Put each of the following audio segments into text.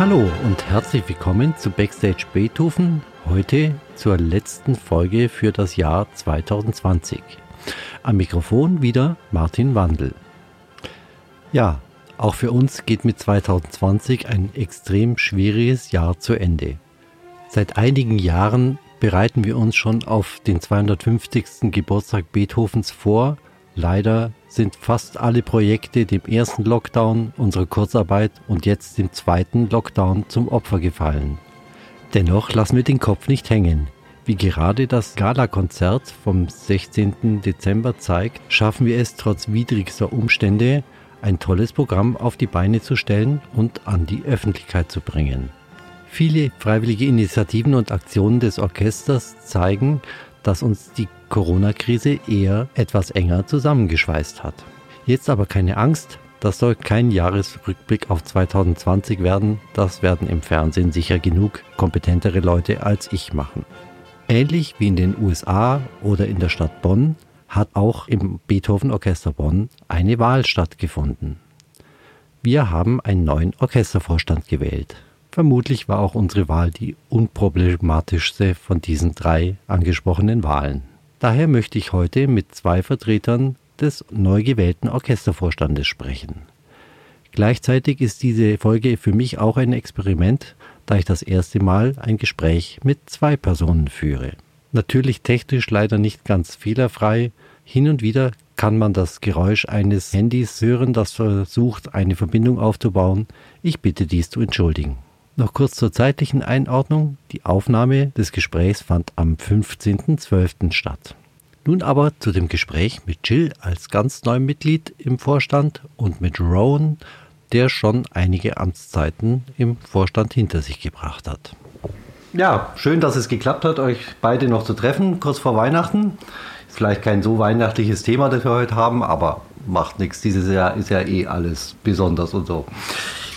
Hallo und herzlich willkommen zu Backstage Beethoven, heute zur letzten Folge für das Jahr 2020. Am Mikrofon wieder Martin Wandel. Ja, auch für uns geht mit 2020 ein extrem schwieriges Jahr zu Ende. Seit einigen Jahren bereiten wir uns schon auf den 250. Geburtstag Beethovens vor. Leider sind fast alle Projekte dem ersten Lockdown, unserer Kurzarbeit und jetzt dem zweiten Lockdown zum Opfer gefallen. Dennoch lassen wir den Kopf nicht hängen. Wie gerade das Gala-Konzert vom 16. Dezember zeigt, schaffen wir es trotz widrigster Umstände, ein tolles Programm auf die Beine zu stellen und an die Öffentlichkeit zu bringen. Viele freiwillige Initiativen und Aktionen des Orchesters zeigen, dass uns die Corona-Krise eher etwas enger zusammengeschweißt hat. Jetzt aber keine Angst, das soll kein Jahresrückblick auf 2020 werden, das werden im Fernsehen sicher genug kompetentere Leute als ich machen. Ähnlich wie in den USA oder in der Stadt Bonn hat auch im Beethoven Orchester Bonn eine Wahl stattgefunden. Wir haben einen neuen Orchestervorstand gewählt. Vermutlich war auch unsere Wahl die unproblematischste von diesen drei angesprochenen Wahlen. Daher möchte ich heute mit zwei Vertretern des neu gewählten Orchestervorstandes sprechen. Gleichzeitig ist diese Folge für mich auch ein Experiment, da ich das erste Mal ein Gespräch mit zwei Personen führe. Natürlich technisch leider nicht ganz fehlerfrei. Hin und wieder kann man das Geräusch eines Handys hören, das versucht, eine Verbindung aufzubauen. Ich bitte dies zu entschuldigen. Noch kurz zur zeitlichen Einordnung. Die Aufnahme des Gesprächs fand am 15.12. statt. Nun aber zu dem Gespräch mit Jill als ganz neuem Mitglied im Vorstand und mit Rowan, der schon einige Amtszeiten im Vorstand hinter sich gebracht hat. Ja, schön, dass es geklappt hat, euch beide noch zu treffen, kurz vor Weihnachten. Ist vielleicht kein so weihnachtliches Thema, das wir heute haben, aber macht nichts. Dieses Jahr ist ja eh alles besonders und so.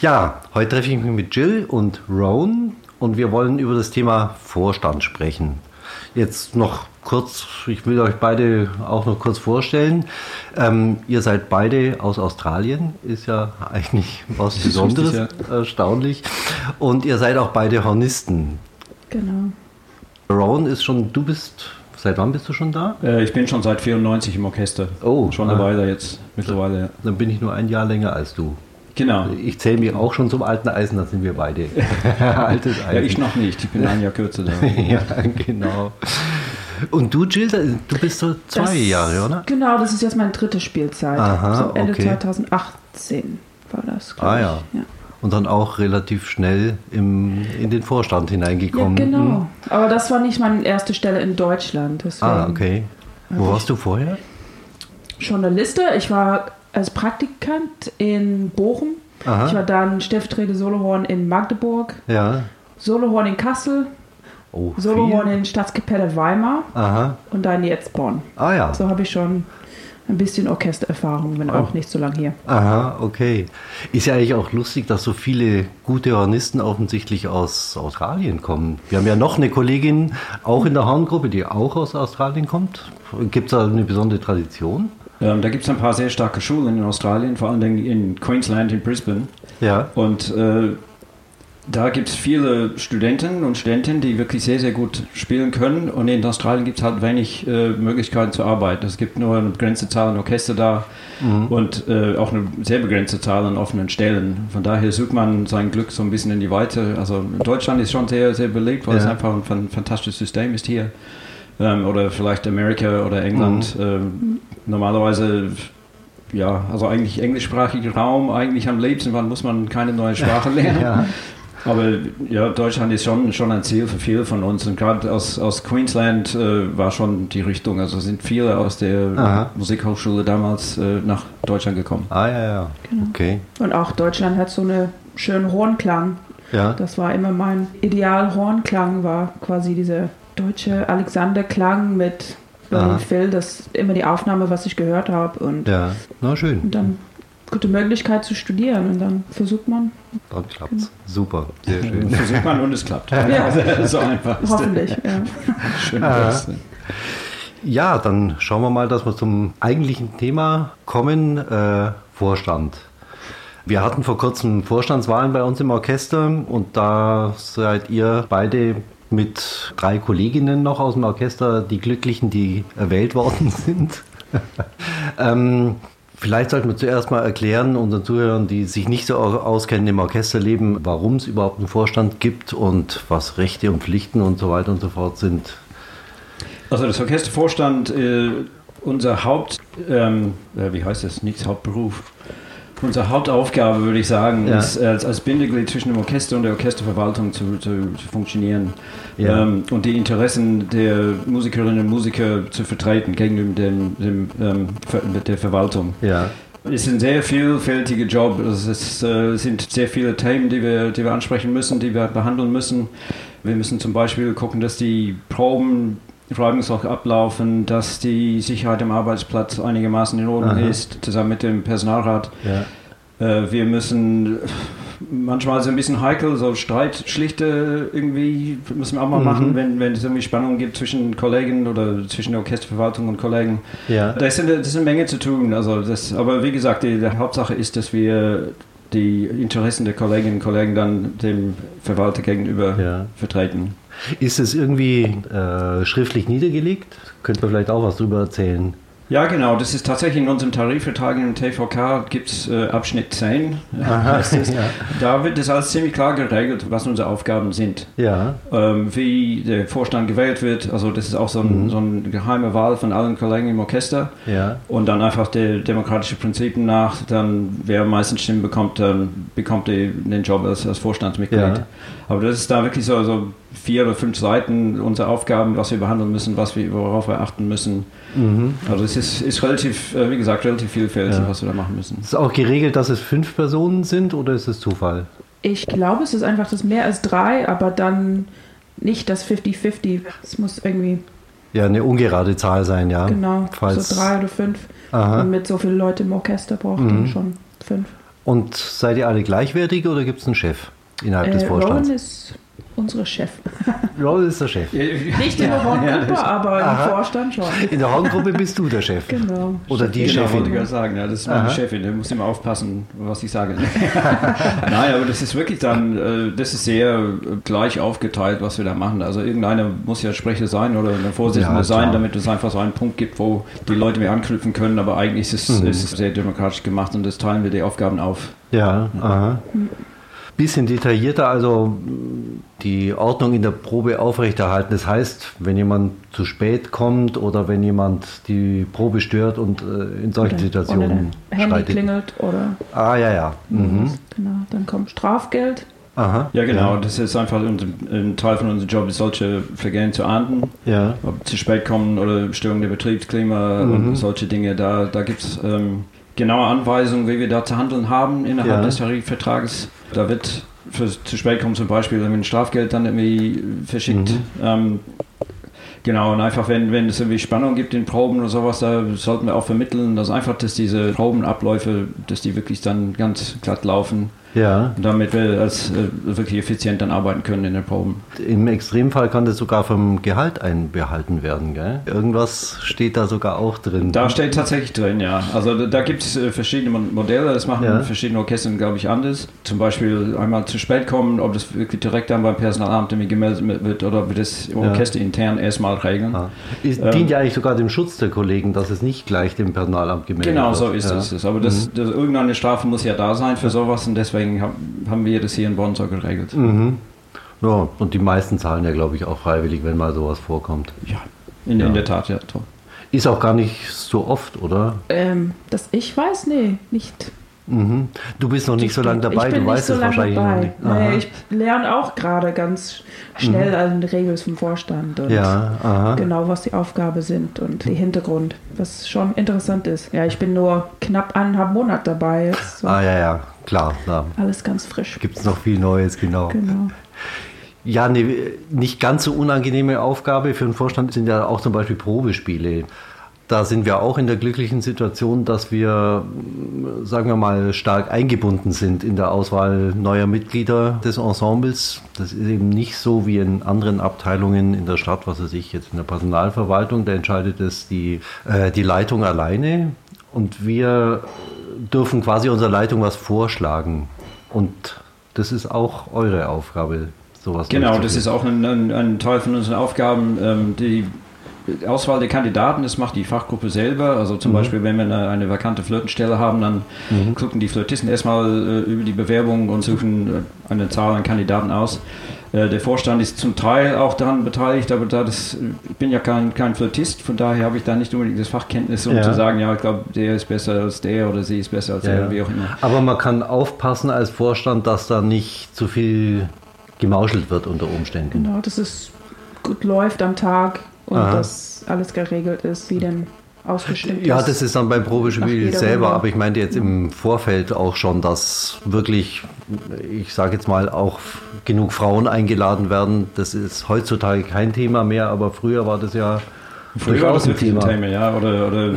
Ja, heute treffe ich mich mit Jill und Roan und wir wollen über das Thema Vorstand sprechen. Jetzt noch kurz, ich will euch beide auch noch kurz vorstellen. Ähm, ihr seid beide aus Australien, ist ja eigentlich was Besonderes, ja. erstaunlich. Und ihr seid auch beide Hornisten. Genau. Rowan ist schon, du bist, seit wann bist du schon da? Äh, ich bin schon seit 94 im Orchester. Oh. Schon eine ah. Weile jetzt, mittlerweile. Ja. Dann bin ich nur ein Jahr länger als du. Genau. Ich zähle mich auch schon zum alten Eisen, da sind wir beide. Altes Eisen. Ja, ich noch nicht, ich bin ein Jahr kürzer da. ja, genau. Und du, Jill, du bist so zwei das, Jahre, oder? Genau, das ist jetzt meine dritte Spielzeit. Aha, so Ende okay. 2018 war das, Ah ja. ja. Und dann auch relativ schnell im, in den Vorstand hineingekommen. Ja, genau. Hm. Aber das war nicht meine erste Stelle in Deutschland. Deswegen ah, okay. Wo warst du vorher? Journaliste. Ich war als Praktikant in Bochum. Aha. Ich war dann stellvertretende Solohorn in Magdeburg. Ja. Solohorn in Kassel. Oh, Solohorn in Staatskapelle Weimar. Aha. Und dann jetzt Bonn. Ah ja. So habe ich schon ein bisschen Orchestererfahrung, wenn auch oh. nicht so lange hier. Aha, okay. Ist ja eigentlich auch lustig, dass so viele gute Hornisten offensichtlich aus Australien kommen. Wir haben ja noch eine Kollegin, auch in der Horngruppe, die auch aus Australien kommt. Gibt es da eine besondere Tradition? Ähm, da gibt es ein paar sehr starke Schulen in Australien, vor allem in Queensland, in Brisbane. Ja. Und äh, da gibt es viele Studenten und Studentinnen, die wirklich sehr, sehr gut spielen können. Und in Australien gibt es halt wenig äh, Möglichkeiten zur Arbeit. Es gibt nur eine begrenzte Zahl an Orchester da mhm. und äh, auch eine sehr begrenzte Zahl an offenen Stellen. Von daher sucht man sein Glück so ein bisschen in die Weite. Also Deutschland ist schon sehr, sehr belegt, weil ja. es einfach ein fantastisches System ist hier ähm, oder vielleicht Amerika oder England. Mhm. Ähm, normalerweise, ja, also eigentlich englischsprachiger Raum, eigentlich am liebsten, wann muss man keine neue Sprache lernen. ja. Aber ja, Deutschland ist schon, schon ein Ziel für viele von uns. Und gerade aus, aus Queensland äh, war schon die Richtung. Also sind viele aus der Aha. Musikhochschule damals äh, nach Deutschland gekommen. Ah, ja, ja. Genau. Okay. Und auch Deutschland hat so einen schönen Hornklang. Ja. Das war immer mein Ideal. Hornklang war quasi diese deutsche Alexander Klang mit Bernie Phil, das ist immer die Aufnahme, was ich gehört habe. Und, ja, na schön. Und dann gute Möglichkeit zu studieren und dann versucht man. Dann klappt es. Super, sehr schön. versucht man und es klappt. Ja. so einfach. Hoffentlich, ja. Schön ah. Ja, dann schauen wir mal, dass wir zum eigentlichen Thema kommen. Äh, Vorstand. Wir hatten vor kurzem Vorstandswahlen bei uns im Orchester und da seid ihr beide mit drei Kolleginnen noch aus dem Orchester die Glücklichen, die erwählt worden sind. ähm, vielleicht sollten wir zuerst mal erklären unseren Zuhörern, die sich nicht so auskennen im Orchesterleben, warum es überhaupt einen Vorstand gibt und was Rechte und Pflichten und so weiter und so fort sind. Also das Orchestervorstand, äh, unser Haupt, ähm, äh, wie heißt das, nicht Hauptberuf, Unsere Hauptaufgabe, würde ich sagen, ja. ist als, als, Bindeglied zwischen dem Orchester und der Orchesterverwaltung zu, zu, zu funktionieren ja. ähm, und die Interessen der Musikerinnen und Musiker zu vertreten gegenüber dem, dem, ähm, der Verwaltung. Ja. Es ist ein sehr vielfältiger Job. Es ist, äh, sind sehr viele Themen, die wir, die wir ansprechen müssen, die wir behandeln müssen. Wir müssen zum Beispiel gucken, dass die Proben reibungslos ablaufen, dass die Sicherheit am Arbeitsplatz einigermaßen in Ordnung Aha. ist, zusammen mit dem Personalrat. Ja. Äh, wir müssen manchmal so ein bisschen heikel, so Streitschlichte irgendwie müssen wir auch mal mhm. machen, wenn, wenn es irgendwie Spannungen gibt zwischen Kollegen oder zwischen der Orchesterverwaltung und Kollegen. Ja. Da ist, eine, das ist eine Menge zu tun. Also das, aber wie gesagt, die, die Hauptsache ist, dass wir die Interessen der Kolleginnen und Kollegen dann dem Verwalter gegenüber ja. vertreten. Ist es irgendwie äh, schriftlich niedergelegt? Könnte man vielleicht auch was darüber erzählen? Ja, genau. Das ist tatsächlich in unserem Tarifvertrag im TVK gibt es äh, Abschnitt 10. Aha, ja. Da wird das alles ziemlich klar geregelt, was unsere Aufgaben sind. Ja. Ähm, wie der Vorstand gewählt wird. Also das ist auch so ein, mhm. so eine geheime Wahl von allen Kollegen im Orchester. Ja. Und dann einfach der demokratische Prinzipien nach, dann wer am meisten Stimmen bekommt, dann bekommt er den Job als, als Vorstandsmitglied. Ja. Aber das ist da wirklich so, so vier oder fünf Seiten unsere Aufgaben, was wir behandeln müssen, was wir, worauf wir achten müssen. Mhm. Also es ist, ist relativ, äh, wie gesagt, relativ vielfältig, ja. was wir da machen müssen. Ist auch geregelt, dass es fünf Personen sind oder ist es Zufall? Ich glaube, es ist einfach das mehr als drei, aber dann nicht das 50-50. Es muss irgendwie. Ja, eine ungerade Zahl sein, ja. Genau, Falls so drei oder fünf. Aha. Und mit so vielen Leuten im Orchester braucht mhm. man schon fünf. Und seid ihr alle gleichwertig oder gibt es einen Chef innerhalb äh, des Vorstands? Rowan ist unsere Chef. Ja, das ist der Chef. Nicht in der Horngruppe, ja, aber Aha. im Vorstand schon. In der Horngruppe bist du der Chef. Genau. Oder die genau, Chefin. wollte ich sagen. Ja, das ist meine Aha. Chefin. Da muss immer aufpassen, was ich sage. Nein, aber das ist wirklich dann, äh, das ist sehr gleich aufgeteilt, was wir da machen. Also irgendeiner muss ja Sprecher sein oder eine Vorsitzende ja, sein, damit es einfach so einen Punkt gibt, wo die Leute mehr anknüpfen können. Aber eigentlich ist es, mhm. ist es sehr demokratisch gemacht und das teilen wir die Aufgaben auf. Ja, aha. Mhm bisschen detaillierter, also die Ordnung in der Probe aufrechterhalten. Das heißt, wenn jemand zu spät kommt oder wenn jemand die Probe stört und äh, in solchen oder, Situationen oder Handy schreitet. klingelt oder. Ah ja ja. Mhm. Genau, dann kommt Strafgeld. Aha. Ja, genau. Ja. Das ist einfach ein Teil von unserem Job, solche Vergehen zu ahnden. Ja. Ob zu spät kommen oder Störung der Betriebsklima mhm. und solche Dinge. Da, da gibt es ähm, genaue Anweisungen, wie wir da zu handeln haben innerhalb ja. des Tarifvertrages. Da wird für zu spät kommen zum Beispiel ein Strafgeld dann irgendwie verschickt. Mhm. Ähm, genau, und einfach wenn, wenn es irgendwie Spannung gibt in Proben oder sowas, da sollten wir auch vermitteln, dass einfach, dass diese Probenabläufe, dass die wirklich dann ganz glatt laufen. Ja. Damit wir als äh, wirklich effizient dann arbeiten können in den Proben. Im Extremfall kann das sogar vom Gehalt einbehalten werden, gell? Irgendwas steht da sogar auch drin. Da steht tatsächlich drin, ja. Also da, da gibt es äh, verschiedene Modelle, das machen ja. verschiedene Orchester, glaube ich, anders. Zum Beispiel einmal zu spät kommen, ob das wirklich direkt dann beim Personalamt gemeldet wird oder ob wir das Orchester ja. intern erstmal regeln. Ah. Es ähm, dient ja eigentlich sogar dem Schutz der Kollegen, dass es nicht gleich dem Personalamt gemeldet genau, wird. Genau, so ist ja. es. Aber das, mhm. das, irgendeine Strafe muss ja da sein für sowas und deswegen deswegen haben wir das hier in Bonn so geregelt. Mhm. Ja, und die meisten zahlen ja, glaube ich, auch freiwillig, wenn mal sowas vorkommt. Ja, in, ja. in der Tat, ja. Toll. Ist auch gar nicht so oft, oder? Ähm, dass ich weiß, nee, nicht. Mhm. Du bist noch nicht ich so lange dabei, du weißt so es wahrscheinlich dabei. noch nicht. Nee, ich lerne auch gerade ganz schnell mhm. an Regeln vom Vorstand und ja, genau, was die Aufgabe sind und der Hintergrund, was schon interessant ist. Ja, ich bin nur knapp eineinhalb Monate dabei. Jetzt, ah ja, ja, klar. klar. Alles ganz frisch. Gibt es noch viel Neues, genau. Genau. Ja, eine nicht ganz so unangenehme Aufgabe für den Vorstand sind ja auch zum Beispiel Probespiele da sind wir auch in der glücklichen Situation, dass wir, sagen wir mal, stark eingebunden sind in der Auswahl neuer Mitglieder des Ensembles. Das ist eben nicht so wie in anderen Abteilungen in der Stadt, was weiß ich, jetzt in der Personalverwaltung, da entscheidet es die, äh, die Leitung alleine. Und wir dürfen quasi unserer Leitung was vorschlagen. Und das ist auch eure Aufgabe, sowas Genau, das ist auch ein, ein, ein, Teil von unseren Aufgaben. Ähm, die Auswahl der Kandidaten, das macht die Fachgruppe selber. Also zum mhm. Beispiel, wenn wir eine, eine vakante Flirtenstelle haben, dann mhm. gucken die Flirtisten erstmal äh, über die Bewerbung und suchen äh, eine Zahl an Kandidaten aus. Äh, der Vorstand ist zum Teil auch daran beteiligt, aber da das, ich bin ja kein, kein Flirtist, von daher habe ich da nicht unbedingt das Fachkenntnis, um ja. zu sagen, ja, ich glaube, der ist besser als der oder sie ist besser als ja, der, wie auch immer. Aber man kann aufpassen als Vorstand, dass da nicht zu viel gemauschelt wird unter Umständen. Genau, dass es gut läuft am Tag und Aha. dass alles geregelt ist, wie denn ausgestimmt ja, ist. Ja, das ist dann beim Probespiel selber, Runde. aber ich meinte jetzt im Vorfeld auch schon, dass wirklich, ich sage jetzt mal, auch genug Frauen eingeladen werden. Das ist heutzutage kein Thema mehr, aber früher war das ja früher war das ein Thema. Thema. Ja, oder, oder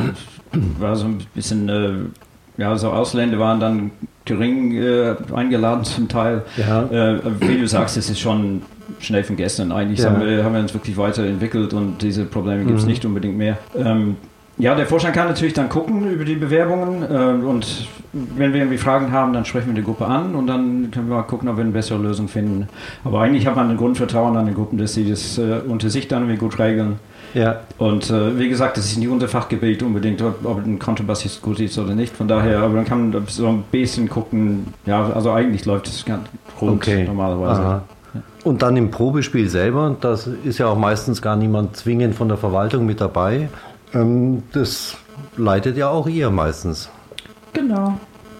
war so ein bisschen, äh, ja, so Ausländer waren dann gering äh, eingeladen zum Teil. Ja. Äh, wie du sagst, es ist schon schnell von gestern. Eigentlich ja. haben, wir, haben, wir, uns wirklich weiterentwickelt und diese Probleme gibt es mhm. nicht unbedingt mehr. Ähm, ja, der Vorstand kann natürlich dann gucken über die Bewerbungen äh, und wenn wir irgendwie Fragen haben, dann sprechen wir die Gruppe an und dann können wir mal gucken, ob wir eine bessere Lösung finden. Aber eigentlich hat man ein Grundvertrauen an die Gruppen, dass sie das äh, unter sich dann irgendwie gut regeln. Ja. Und äh, wie gesagt, das ist nicht unser Fachgebiet unbedingt, ob, ob ein Kontrabassist gut ist oder nicht. Von daher, aber dann kann man so ein bisschen gucken. Ja, also eigentlich läuft es ganz rund okay. normalerweise. Aha. Und dann im Probespiel selber, das ist ja auch meistens gar niemand zwingend von der Verwaltung mit dabei. Ähm, das leitet ja auch ihr meistens. Genau.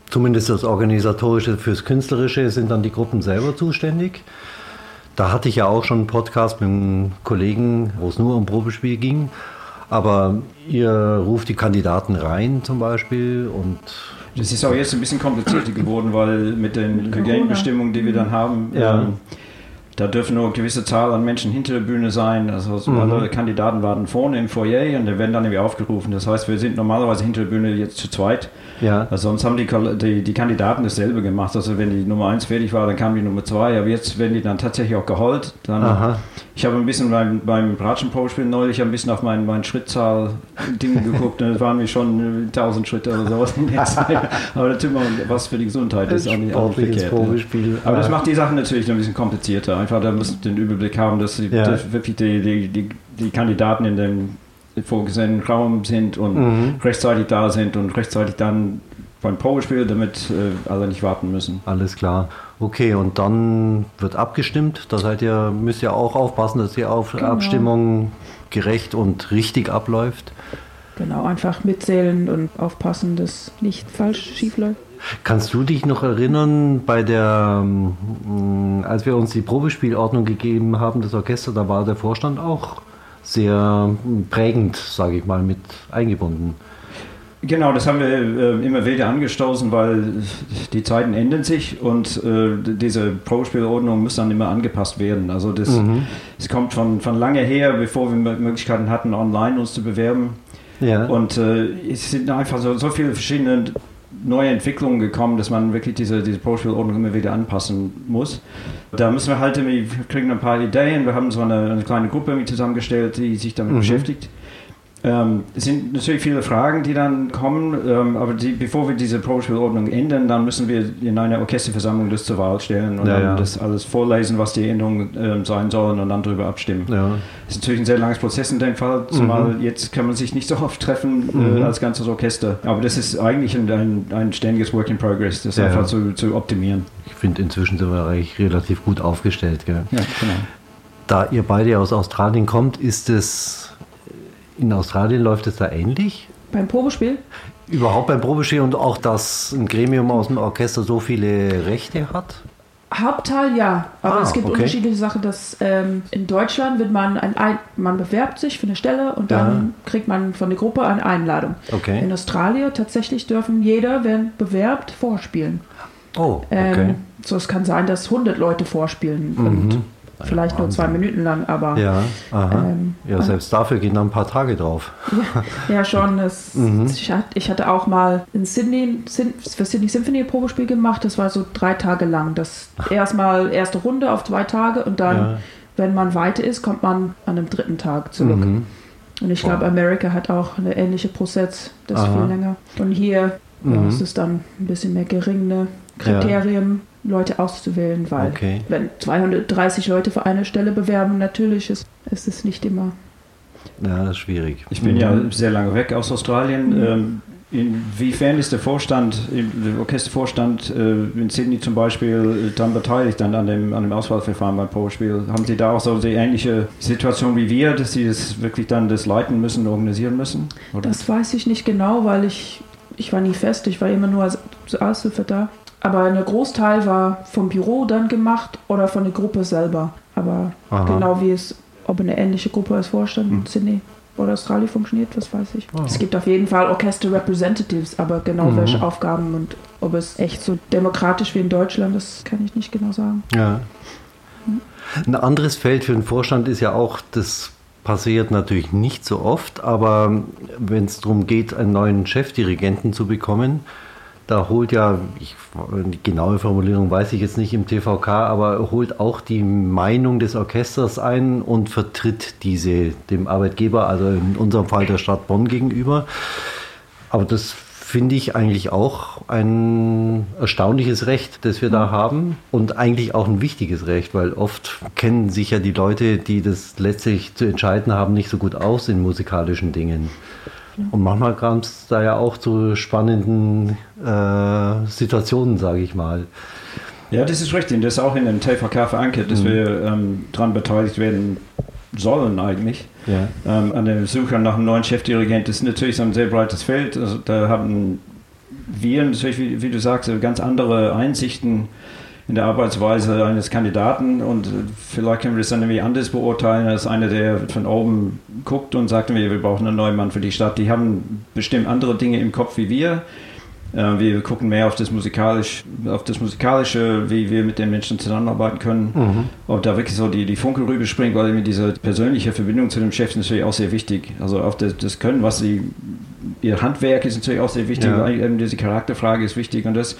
Zumindest das Organisatorische fürs Künstlerische sind dann die Gruppen selber zuständig. Da hatte ich ja auch schon einen Podcast mit einem Kollegen, wo es nur um Probespiel ging. Aber ihr ruft die Kandidaten rein zum Beispiel und. Das ist auch jetzt ein bisschen komplizierter geworden, weil mit den Hygienebestimmungen, die wir dann haben, ja. ähm, da dürfen nur eine gewisse Zahl an Menschen hinter der Bühne sein. Also mhm. alle Kandidaten warten vorne im Foyer und die werden dann irgendwie aufgerufen. Das heißt, wir sind normalerweise hinter der Bühne jetzt zu zweit. Ja. Also sonst haben die, die, die Kandidaten dasselbe gemacht. Also wenn die Nummer 1 fertig war, dann kam die Nummer 2. Aber jetzt werden die dann tatsächlich auch geholt. Dann, Aha. Ich habe ein bisschen beim, beim Bratschen-Pro-Spiel neulich ein bisschen auf mein, mein Schrittzahl-Ding geguckt. Da waren wir schon 1000 Schritte oder sowas in der Zeit. Aber man was für die Gesundheit. Das ist auch nicht auch verkehrt. Ne? Aber das macht die Sache natürlich ein bisschen komplizierter. Einfach, da muss den Überblick haben, dass, die, ja. wirklich die, die, die, die Kandidaten in dem vorgesehenen Raum sind und mhm. rechtzeitig da sind und rechtzeitig dann beim Probespiel, damit äh, alle nicht warten müssen. Alles klar. Okay, und dann wird abgestimmt. Da seid ihr, müsst ihr auch aufpassen, dass die Auf genau. Abstimmung gerecht und richtig abläuft. Genau, einfach mitzählen und aufpassen, dass nicht falsch schief läuft. Kannst du dich noch erinnern, bei der, ähm, als wir uns die Probespielordnung gegeben haben, das Orchester, da war der Vorstand auch sehr prägend, sage ich mal, mit eingebunden. Genau, das haben wir äh, immer wieder angestoßen, weil die Zeiten ändern sich und äh, diese Pro-Spielordnung muss dann immer angepasst werden. Also das, mhm. das kommt von, von lange her, bevor wir Möglichkeiten hatten, online uns zu bewerben. Ja. Und äh, es sind einfach so, so viele verschiedene neue Entwicklungen gekommen, dass man wirklich diese, diese Pro-Spielordnung immer wieder anpassen muss. Da müssen wir halt, wir kriegen ein paar Ideen, wir haben so eine, eine kleine Gruppe zusammengestellt, die sich damit mhm. beschäftigt. Ähm, es sind natürlich viele Fragen, die dann kommen, ähm, aber die, bevor wir diese Probespielordnung ändern, dann müssen wir in einer Orchesterversammlung das zur Wahl stellen und ja, dann ja. das alles vorlesen, was die Änderungen ähm, sein sollen und dann darüber abstimmen. Ja. Das ist natürlich ein sehr langes Prozess in dem Fall, zumal mhm. jetzt kann man sich nicht so oft treffen äh, mhm. als ganzes Orchester. Aber das ist eigentlich ein, ein, ein ständiges Work in Progress, das einfach zu, zu optimieren. Ich finde, inzwischen sind wir eigentlich relativ gut aufgestellt. Gell? Ja, genau. Da ihr beide aus Australien kommt, ist es in Australien läuft es da ähnlich? Beim Probespiel? Überhaupt beim Probespiel und auch, dass ein Gremium aus dem Orchester so viele Rechte hat? Hauptteil ja, aber ah, es gibt okay. unterschiedliche Sachen, dass ähm, in Deutschland wird man ein, ein, man bewerbt sich für eine Stelle und dann ja. kriegt man von der Gruppe eine Einladung. Okay. In Australien tatsächlich dürfen jeder, wer bewerbt, vorspielen. Oh, okay. Ähm, so es kann sein, dass 100 Leute vorspielen mhm. und Vielleicht Wahnsinn. nur zwei Minuten lang, aber. Ja, ähm, ja selbst dafür gehen dann ein paar Tage drauf. Ja, ja schon. Das, mhm. ich, hatte auch mal in Sydney für Sydney Symphony ein Probespiel gemacht. Das war so drei Tage lang. Das erstmal erste Runde auf zwei Tage und dann, ja. wenn man weiter ist, kommt man an einem dritten Tag zurück. Mhm. Und ich glaube, Amerika hat auch eine ähnliche Prozess, das Aha. viel länger. Und hier mhm. es ist dann ein bisschen mehr geringe Kriterien, ja. Leute auszuwählen, weil okay. wenn 230 Leute für eine Stelle bewerben, natürlich ist, ist es nicht immer. Ja, das ist schwierig. Ich bin mhm. ja sehr lange weg aus Australien. Mhm. Ähm, Inwiefern ist der Vorstand, der Orchestervorstand äh, in Sydney zum Beispiel dann beteiligt dann an dem, an dem Auswahlverfahren beim Probespiel? Haben Sie da auch so die ähnliche Situation wie wir, dass Sie das wirklich dann das leiten müssen, organisieren müssen? Oder? Das weiß ich nicht genau, weil ich, ich war nie fest, ich war immer nur als Aushilfe da. Aber ein Großteil war vom Büro dann gemacht oder von der Gruppe selber. Aber Aha. genau wie es, ob eine ähnliche Gruppe als Vorstand in hm. Sydney oder Australien funktioniert, das weiß ich. Oh. Es gibt auf jeden Fall Orchester Representatives, aber genau mhm. welche Aufgaben und ob es echt so demokratisch wie in Deutschland, das kann ich nicht genau sagen. Ja. Mhm. Ein anderes Feld für den Vorstand ist ja auch das passiert natürlich nicht so oft, aber wenn es darum geht, einen neuen Chefdirigenten zu bekommen, da holt ja, ich, die genaue Formulierung weiß ich jetzt nicht im TVK, aber holt auch die Meinung des Orchesters ein und vertritt diese dem Arbeitgeber, also in unserem Fall der Stadt Bonn gegenüber. Aber das finde ich eigentlich auch ein erstaunliches Recht, das wir da haben und eigentlich auch ein wichtiges Recht, weil oft kennen sich ja die Leute, die das letztlich zu entscheiden haben, nicht so gut aus in musikalischen Dingen. Und manchmal kam es da ja auch zu spannenden äh, Situationen, sage ich mal. Ja, das ist richtig. Das ist auch in dem TVK verankert, dass mhm. wir ähm, daran beteiligt werden sollen eigentlich. Ja. Ähm, an der Suche nach einem neuen Chefdirigent. Das ist natürlich so ein sehr breites Feld. Also, da haben wir natürlich, wie, wie, du sagst, ganz andere Einsichten in der Arbeitsweise eines Kandidaten und vielleicht können wir das dann irgendwie anders beurteilen als einer, der von oben guckt und sagt, wir brauchen einen neuen Mann für die Stadt. Die haben bestimmt andere Dinge im Kopf wie wir. Äh, wir gucken mehr auf das, musikalisch, auf das Musikalische, wie wir mit den Menschen zusammenarbeiten können. Mhm. Ob da wirklich so die, die Funke rüberspringt, weil diese persönliche Verbindung zu dem Chef ist natürlich auch sehr wichtig. Also auf das, das Können, was sie ihr Handwerk ist natürlich auch sehr wichtig, ja. eben diese Charakterfrage ist wichtig und das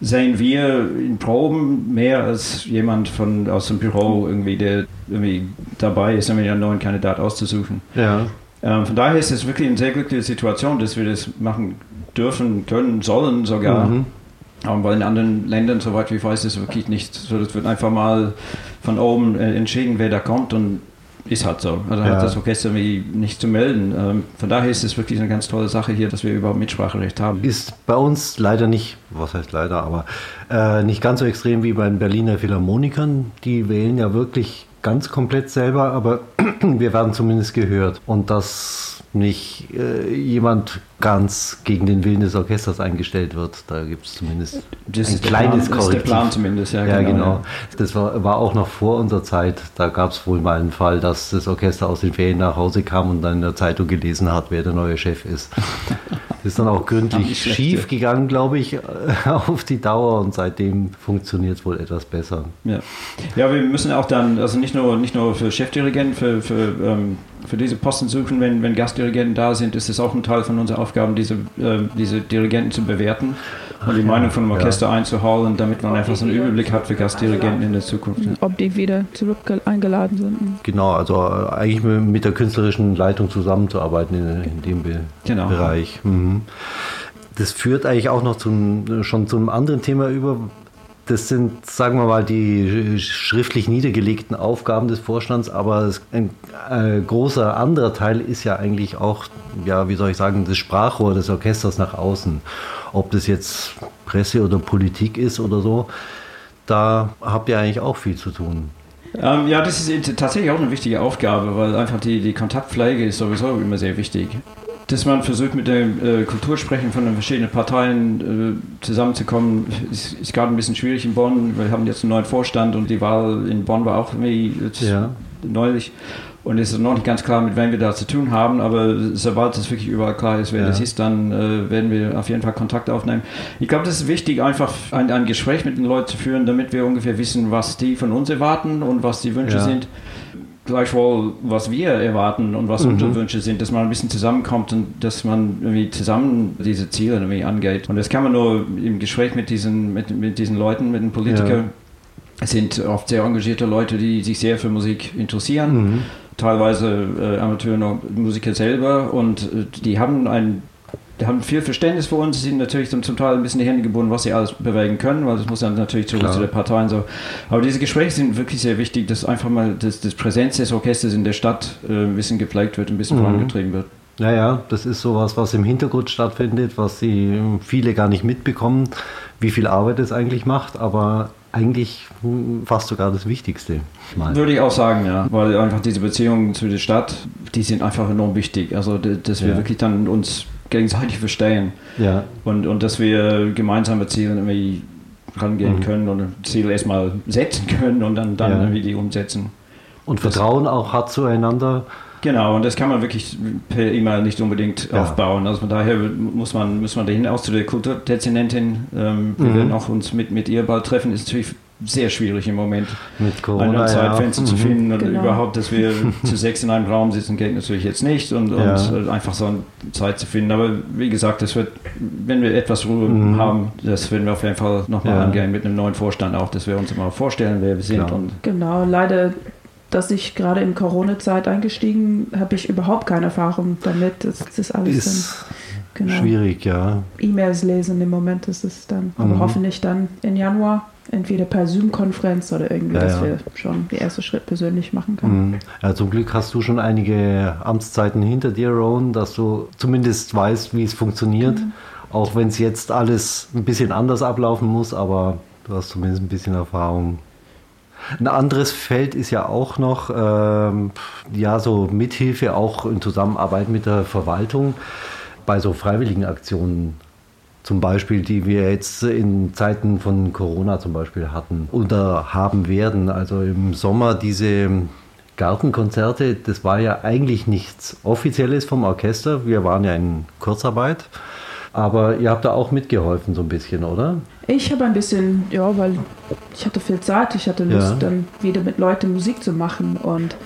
sehen wir in Proben mehr als jemand von, aus dem Büro irgendwie, der irgendwie dabei ist, irgendwie einen neuen Kandidat auszusuchen. Ja. Ähm, von daher ist es wirklich eine sehr glückliche Situation, dass wir das machen dürfen, können, sollen sogar. Mhm. Weil in anderen Ländern, soweit ich weiß, ist es wirklich nicht so. Das wird einfach mal von oben äh, entschieden, wer da kommt und ist halt so. Also ja. hat das Orchester nicht zu melden. Ähm, von daher ist es wirklich eine ganz tolle Sache hier, dass wir überhaupt Mitspracherecht haben. Ist bei uns leider nicht, was heißt leider, aber äh, nicht ganz so extrem wie bei den Berliner Philharmonikern. Die wählen ja wirklich ganz komplett selber, aber wir werden zumindest gehört. Und das nicht äh, jemand ganz gegen den Willen des Orchesters eingestellt wird. Da gibt es zumindest das ein kleines Plan, Korrektiv. Plan zumindest, ja, ja genau. genau. Das war, war, auch noch vor unserer Zeit. Da gab es wohl mal einen Fall, dass das Orchester aus den Ferien nach Hause kam und dann in der Zeitung gelesen hat, wer der neue Chef ist. Das ist dann auch gründlich schief gegangen, glaube ich, auf die Dauer und seitdem funktioniert es wohl etwas besser. Ja. ja, wir müssen auch dann, also nicht nur, nicht nur für Chefdirigenten, für, für, ähm, für diese Posten suchen, wenn, wenn Gastdirigenten da sind, ist es auch ein Teil von unserer Aufgabe, diese, äh, diese Dirigenten zu bewerten und die Meinung von dem Orchester ja. einzuholen, damit man einfach so einen Überblick hat für Gastdirigenten in der Zukunft. Ob die wieder zurück eingeladen sind. Genau, also äh, eigentlich mit der künstlerischen Leitung zusammenzuarbeiten in, in dem Be genau. Bereich. Mhm. Das führt eigentlich auch noch zum, schon zum anderen Thema über, das sind, sagen wir mal, die schriftlich niedergelegten Aufgaben des Vorstands, aber ein äh, großer anderer Teil ist ja eigentlich auch, ja, wie soll ich sagen, das Sprachrohr des Orchesters nach außen. Ob das jetzt Presse oder Politik ist oder so, da habt ihr eigentlich auch viel zu tun. Ähm, ja, das ist tatsächlich auch eine wichtige Aufgabe, weil einfach die, die Kontaktpflege ist sowieso immer sehr wichtig dass man versucht, mit dem äh, Kultursprechen von den verschiedenen Parteien äh, zusammenzukommen, ist, ist gerade ein bisschen schwierig in Bonn. Wir haben jetzt einen neuen Vorstand und die Wahl in Bonn war auch ja. neulich. Und es ist noch nicht ganz klar, mit wem wir da zu tun haben, aber sobald es wirklich überall klar ist, wer ja. das ist, dann äh, werden wir auf jeden Fall Kontakt aufnehmen. Ich glaube, das ist wichtig, einfach ein, ein, Gespräch mit den Leuten zu führen, damit wir ungefähr wissen, was die von uns erwarten und was die Wünsche ja. sind gleichwohl, was wir erwarten und was mhm. unsere Wünsche sind, dass man ein bisschen zusammenkommt und dass man irgendwie zusammen diese Ziele irgendwie angeht. Und das kann man nur im Gespräch mit diesen, mit, mit diesen Leuten, mit den Politikern. Ja. Es sind oft sehr engagierte Leute, die sich sehr für Musik interessieren. Mhm. Teilweise äh, Amateurmusiker selber und äh, die haben ein haben viel Verständnis für uns, sind natürlich zum, zum Teil ein bisschen die Hände gebunden, was sie alles bewegen können, weil das muss dann natürlich zu, zu der Partei so. Aber diese Gespräche sind wirklich sehr wichtig, dass einfach mal das, das Präsenz des Orchesters in der Stadt äh, ein bisschen gepflegt wird, ein bisschen mhm. vorangetrieben wird. Naja, das ist sowas, was im Hintergrund stattfindet, was sie viele gar nicht mitbekommen, wie viel Arbeit es eigentlich macht, aber eigentlich fast sogar das Wichtigste. Mal. Würde ich auch sagen, ja, weil einfach diese Beziehungen zu der Stadt, die sind einfach enorm wichtig. Also, dass wir ja. wirklich dann uns gegenseitig verstehen ja. und, und dass wir gemeinsame Ziele irgendwie rangehen mhm. können und Ziele erstmal setzen können und dann, dann ja. irgendwie die umsetzen. Und Vertrauen auch hat zueinander Genau, und das kann man wirklich per E-Mail nicht unbedingt ja. aufbauen. Also von daher muss man, muss man dahin, auch zu der Kulturdezernentin, ähm, mhm. wir werden auch uns mit, mit ihr bald treffen, ist natürlich sehr schwierig im Moment, mit Corona, ein Zeitfenster ja. zu mhm. finden und genau. überhaupt, dass wir zu sechs in einem Raum sitzen, geht natürlich jetzt nicht und, und ja. einfach so eine Zeit zu finden. Aber wie gesagt, das wird, wenn wir etwas Ruhe mhm. haben, das werden wir auf jeden Fall nochmal ja. angehen mit einem neuen Vorstand auch, dass wir uns mal vorstellen, wer wir sind. Genau, genau. leider dass ich gerade in Corona-Zeit eingestiegen, habe ich überhaupt keine Erfahrung damit. Das, das ist alles ist dann, genau, schwierig, ja. E-Mails lesen im Moment ist es dann, aber mhm. hoffentlich dann im Januar entweder per Zoom-Konferenz oder irgendwie, ja, dass ja. wir schon den ersten Schritt persönlich machen können. Mhm. Ja, zum Glück hast du schon einige Amtszeiten hinter dir, Rowan, dass du zumindest weißt, wie es funktioniert. Mhm. Auch wenn es jetzt alles ein bisschen anders ablaufen muss, aber du hast zumindest ein bisschen Erfahrung ein anderes Feld ist ja auch noch, ähm, ja, so Mithilfe auch in Zusammenarbeit mit der Verwaltung bei so freiwilligen Aktionen. Zum Beispiel, die wir jetzt in Zeiten von Corona zum Beispiel hatten oder haben werden. Also im Sommer diese Gartenkonzerte, das war ja eigentlich nichts Offizielles vom Orchester. Wir waren ja in Kurzarbeit. Aber ihr habt da auch mitgeholfen so ein bisschen, oder? Ich habe ein bisschen, ja, weil ich hatte viel Zeit, ich hatte Lust, ja. dann wieder mit Leuten Musik zu machen und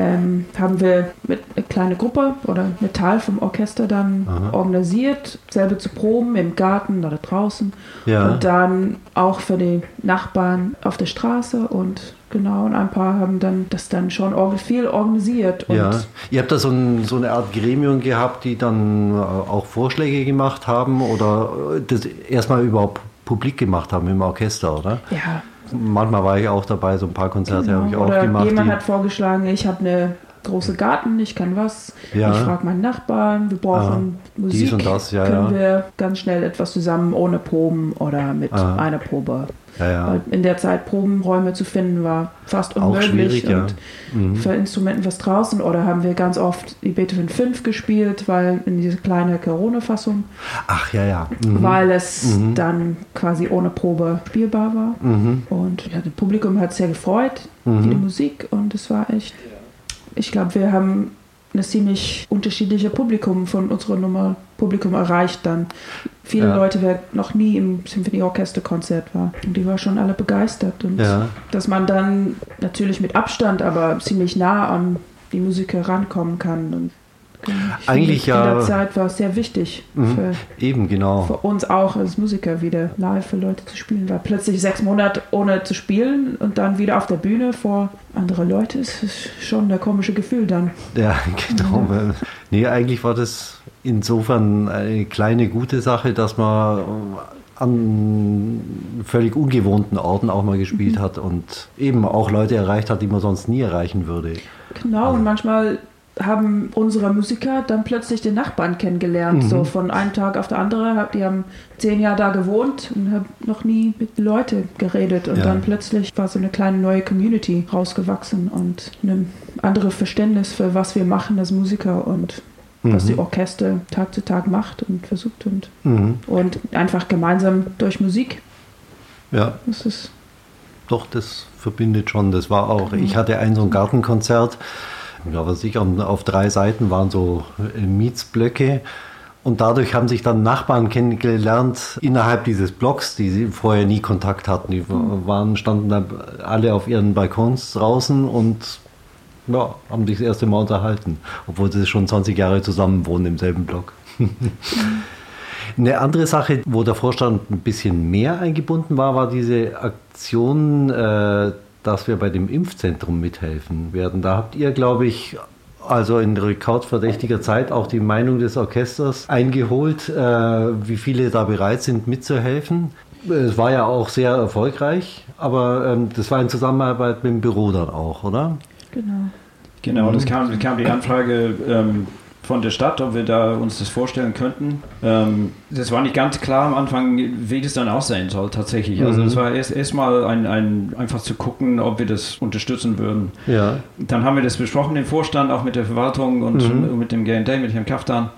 ähm, haben wir mit einer kleinen Gruppe oder mit Teil vom Orchester dann Aha. organisiert, selber zu proben im Garten oder draußen ja. und dann auch für die Nachbarn auf der Straße und genau und ein paar haben dann das dann schon viel organisiert. ja, ihr habt da so, ein, so, eine Art Gremium gehabt, die dann äh, auch Vorschläge gemacht haben oder äh, das erstmal überhaupt publik gemacht haben im Orchester, oder? Ja. Manchmal war ich auch dabei, so ein paar Konzerte genau. habe ich auch oder gemacht. Jemand hat vorgeschlagen, ich habe eine große Garten, ich kann was. Ja. Ich frage meinen Nachbarn, wir brauchen ah, Musik. Dies und das, ja, können ja. wir ganz schnell etwas zusammen ohne Proben oder mit ah. einer Probe ja, ja. Weil in der Zeit Probenräume zu finden war fast unmöglich. und ja. mhm. für Instrumenten was draußen. Oder haben wir ganz oft die Beethoven 5 gespielt, weil in diese kleine Corona-Fassung. Ach ja, ja. Mhm. Weil es mhm. dann quasi ohne Probe spielbar war. Mhm. Und ja, das Publikum hat sehr gefreut, die mhm. Musik. Und es war echt. Ich glaube, wir haben ein ziemlich unterschiedliches Publikum von unserer Nummer Publikum erreicht dann. Viele ja. Leute, wer noch nie im Symphonieorchesterkonzert war. Und die waren schon alle begeistert. Und ja. dass man dann natürlich mit Abstand, aber ziemlich nah an die Musiker rankommen kann. Und Eigentlich ja. In der Zeit war es sehr wichtig. Mhm. Für, Eben, genau. Für uns auch als Musiker wieder live für Leute zu spielen. Weil plötzlich sechs Monate ohne zu spielen und dann wieder auf der Bühne vor andere Leute ist schon ein komisches Gefühl dann. Ja, genau. Ja. Nee, eigentlich war das insofern eine kleine gute Sache, dass man an völlig ungewohnten Orten auch mal gespielt mhm. hat und eben auch Leute erreicht hat, die man sonst nie erreichen würde. Genau, also. und manchmal haben unsere Musiker dann plötzlich den Nachbarn kennengelernt, mhm. so von einem Tag auf den anderen. Die haben zehn Jahre da gewohnt und haben noch nie mit Leuten geredet. Und ja. dann plötzlich war so eine kleine neue Community rausgewachsen und ein anderes Verständnis für was wir machen als Musiker und mhm. was die Orchester Tag zu Tag macht und versucht und, mhm. und einfach gemeinsam durch Musik. Ja. Das ist Doch, das verbindet schon. Das war auch, ich hatte ein so ein Gartenkonzert, ja, was ich, auf drei Seiten waren so äh, Mietsblöcke. Und dadurch haben sich dann Nachbarn kennengelernt innerhalb dieses Blocks, die vorher nie Kontakt hatten. Die mhm. waren, standen da alle auf ihren Balkons draußen und ja, haben sich das erste Mal unterhalten, obwohl sie schon 20 Jahre zusammen wohnen im selben Block. Eine andere Sache, wo der Vorstand ein bisschen mehr eingebunden war, war diese Aktion, äh, dass wir bei dem Impfzentrum mithelfen werden. Da habt ihr, glaube ich, also in rekordverdächtiger Zeit auch die Meinung des Orchesters eingeholt, äh, wie viele da bereit sind mitzuhelfen. Es war ja auch sehr erfolgreich, aber ähm, das war in Zusammenarbeit mit dem Büro dann auch, oder? Genau. Genau, das kam, kam die Anfrage ähm, von der Stadt, ob wir da uns das vorstellen könnten. Ähm, das war nicht ganz klar am Anfang, wie das dann aussehen soll tatsächlich. Also es mhm. war erst erstmal ein, ein, einfach zu gucken, ob wir das unterstützen würden. Ja. Dann haben wir das besprochen, den Vorstand, auch mit der Verwaltung und mhm. mit dem GND, mit Herrn Kaftan.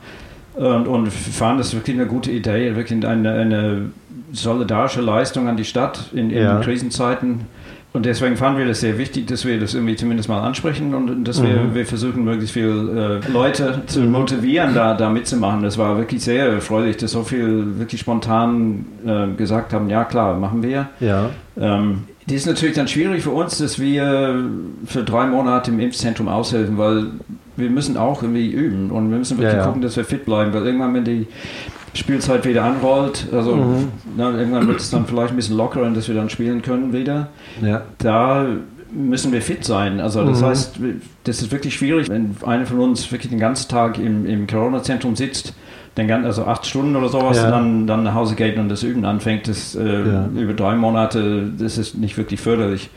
Und, und fanden das wirklich eine gute Idee, wirklich eine, eine solidarische Leistung an die Stadt in, in ja. Krisenzeiten und deswegen fanden wir das sehr wichtig, dass wir das irgendwie zumindest mal ansprechen und dass mhm. wir, wir versuchen, möglichst viele äh, Leute zu motivieren, da, da mitzumachen. Das war wirklich sehr erfreulich, dass so viel wirklich spontan äh, gesagt haben, ja klar, machen wir. Ja. Ähm, die ist natürlich dann schwierig für uns, dass wir für drei Monate im Impfzentrum aushelfen, weil wir müssen auch irgendwie üben und wir müssen wirklich ja, ja. gucken, dass wir fit bleiben, weil irgendwann, wenn die Spielzeit wieder anrollt. Also mhm. na, irgendwann wird es dann vielleicht ein bisschen lockerer, dass wir dann spielen können wieder. Ja. Da müssen wir fit sein. Also das mhm. heißt, das ist wirklich schwierig, wenn einer von uns wirklich den ganzen Tag im, im Corona-Zentrum sitzt, den ganzen, also acht Stunden oder sowas, ja. dann, dann nach Hause geht und das Üben anfängt. Das, äh, ja. Über drei Monate, das ist nicht wirklich förderlich.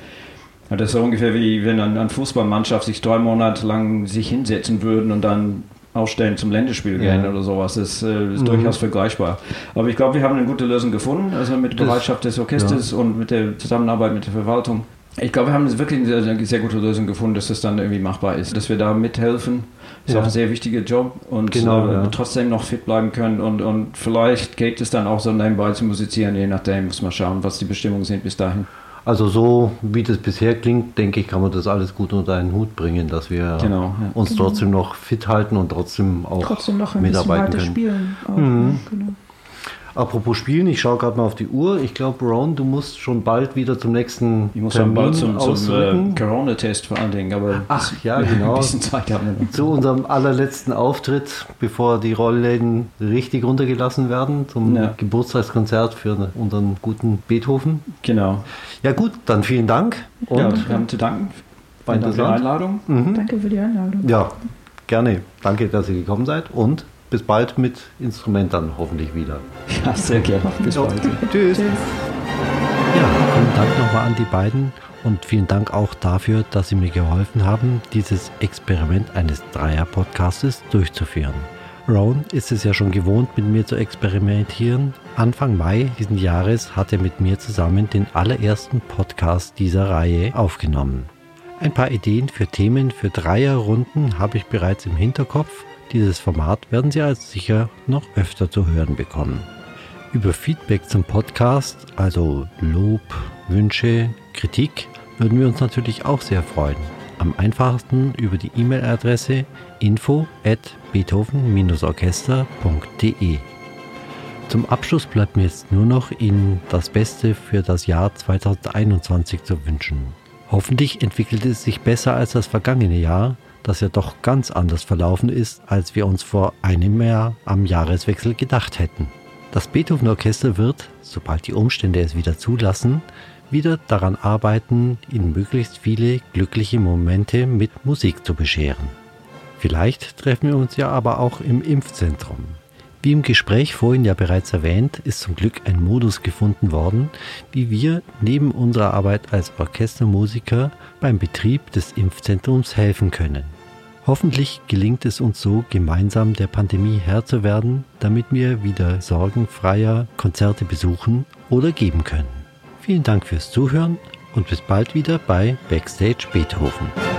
Das ist so ungefähr wie wenn eine Fußballmannschaft sich drei Monate lang sich hinsetzen würden und dann ausstellen zum Länderspiel gehen ja. oder sowas. Das äh, ist mhm. durchaus vergleichbar. Aber ich glaube, wir haben eine gute Lösung gefunden, also mit der Bereitschaft des Orchesters ja. und mit der Zusammenarbeit mit der Verwaltung. Ich glaube, wir haben wirklich eine sehr, sehr, gute Lösung gefunden, dass das dann irgendwie machbar ist, dass wir da mithelfen. Das ist ja. auch ein sehr wichtiger Job und genau, äh, trotzdem noch fit bleiben können und, und vielleicht geht es dann auch so nebenbei zu musizieren, je nachdem, muss man schauen, was die Bestimmungen sind bis dahin. Also so wie das bisher klingt, denke ich, kann man das alles gut unter einen Hut bringen, dass wir genau, ja. uns genau. trotzdem noch fit halten und trotzdem auch trotzdem noch ein mitarbeiten bisschen weiter können. Spielen auch, mhm. genau. Apropos Spielen, ich schaue gerade mal auf die Uhr. Ich glaube, Ron, du musst schon bald wieder zum nächsten Ich muss Termin bald zum, zum äh, Corona-Test vor allen Dingen, aber Ach ja, genau. Ein bisschen Zeit haben wir Zu unserem allerletzten Auftritt, bevor die Rollläden richtig runtergelassen werden, zum ja. Geburtstagskonzert für unseren guten Beethoven. Genau. Ja gut, dann vielen Dank. Und ja, wir haben zu danken bei der Einladung. Mhm. Danke für die Einladung. Ja, gerne. Danke, dass ihr gekommen seid und bis bald mit Instrument dann hoffentlich wieder. Ja, sehr gerne. Bis bald. Tschüss. Tschüss. Ja, vielen Dank nochmal an die beiden und vielen Dank auch dafür, dass Sie mir geholfen haben, dieses Experiment eines Dreier-Podcastes durchzuführen. Rowan ist es ja schon gewohnt, mit mir zu experimentieren. Anfang Mai diesen Jahres hat er mit mir zusammen den allerersten Podcast dieser Reihe aufgenommen. Ein paar Ideen für Themen für Dreierrunden habe ich bereits im Hinterkopf dieses Format werden Sie als sicher noch öfter zu hören bekommen. Über Feedback zum Podcast, also Lob, Wünsche, Kritik, würden wir uns natürlich auch sehr freuen. Am einfachsten über die E-Mail-Adresse info at beethoven-orchester.de. Zum Abschluss bleibt mir jetzt nur noch Ihnen das Beste für das Jahr 2021 zu wünschen. Hoffentlich entwickelt es sich besser als das vergangene Jahr das ja doch ganz anders verlaufen ist, als wir uns vor einem Jahr am Jahreswechsel gedacht hätten. Das Beethoven Orchester wird, sobald die Umstände es wieder zulassen, wieder daran arbeiten, Ihnen möglichst viele glückliche Momente mit Musik zu bescheren. Vielleicht treffen wir uns ja aber auch im Impfzentrum. Wie im Gespräch vorhin ja bereits erwähnt, ist zum Glück ein Modus gefunden worden, wie wir neben unserer Arbeit als Orchestermusiker beim Betrieb des Impfzentrums helfen können. Hoffentlich gelingt es uns so, gemeinsam der Pandemie Herr zu werden, damit wir wieder sorgenfreier Konzerte besuchen oder geben können. Vielen Dank fürs Zuhören und bis bald wieder bei Backstage Beethoven.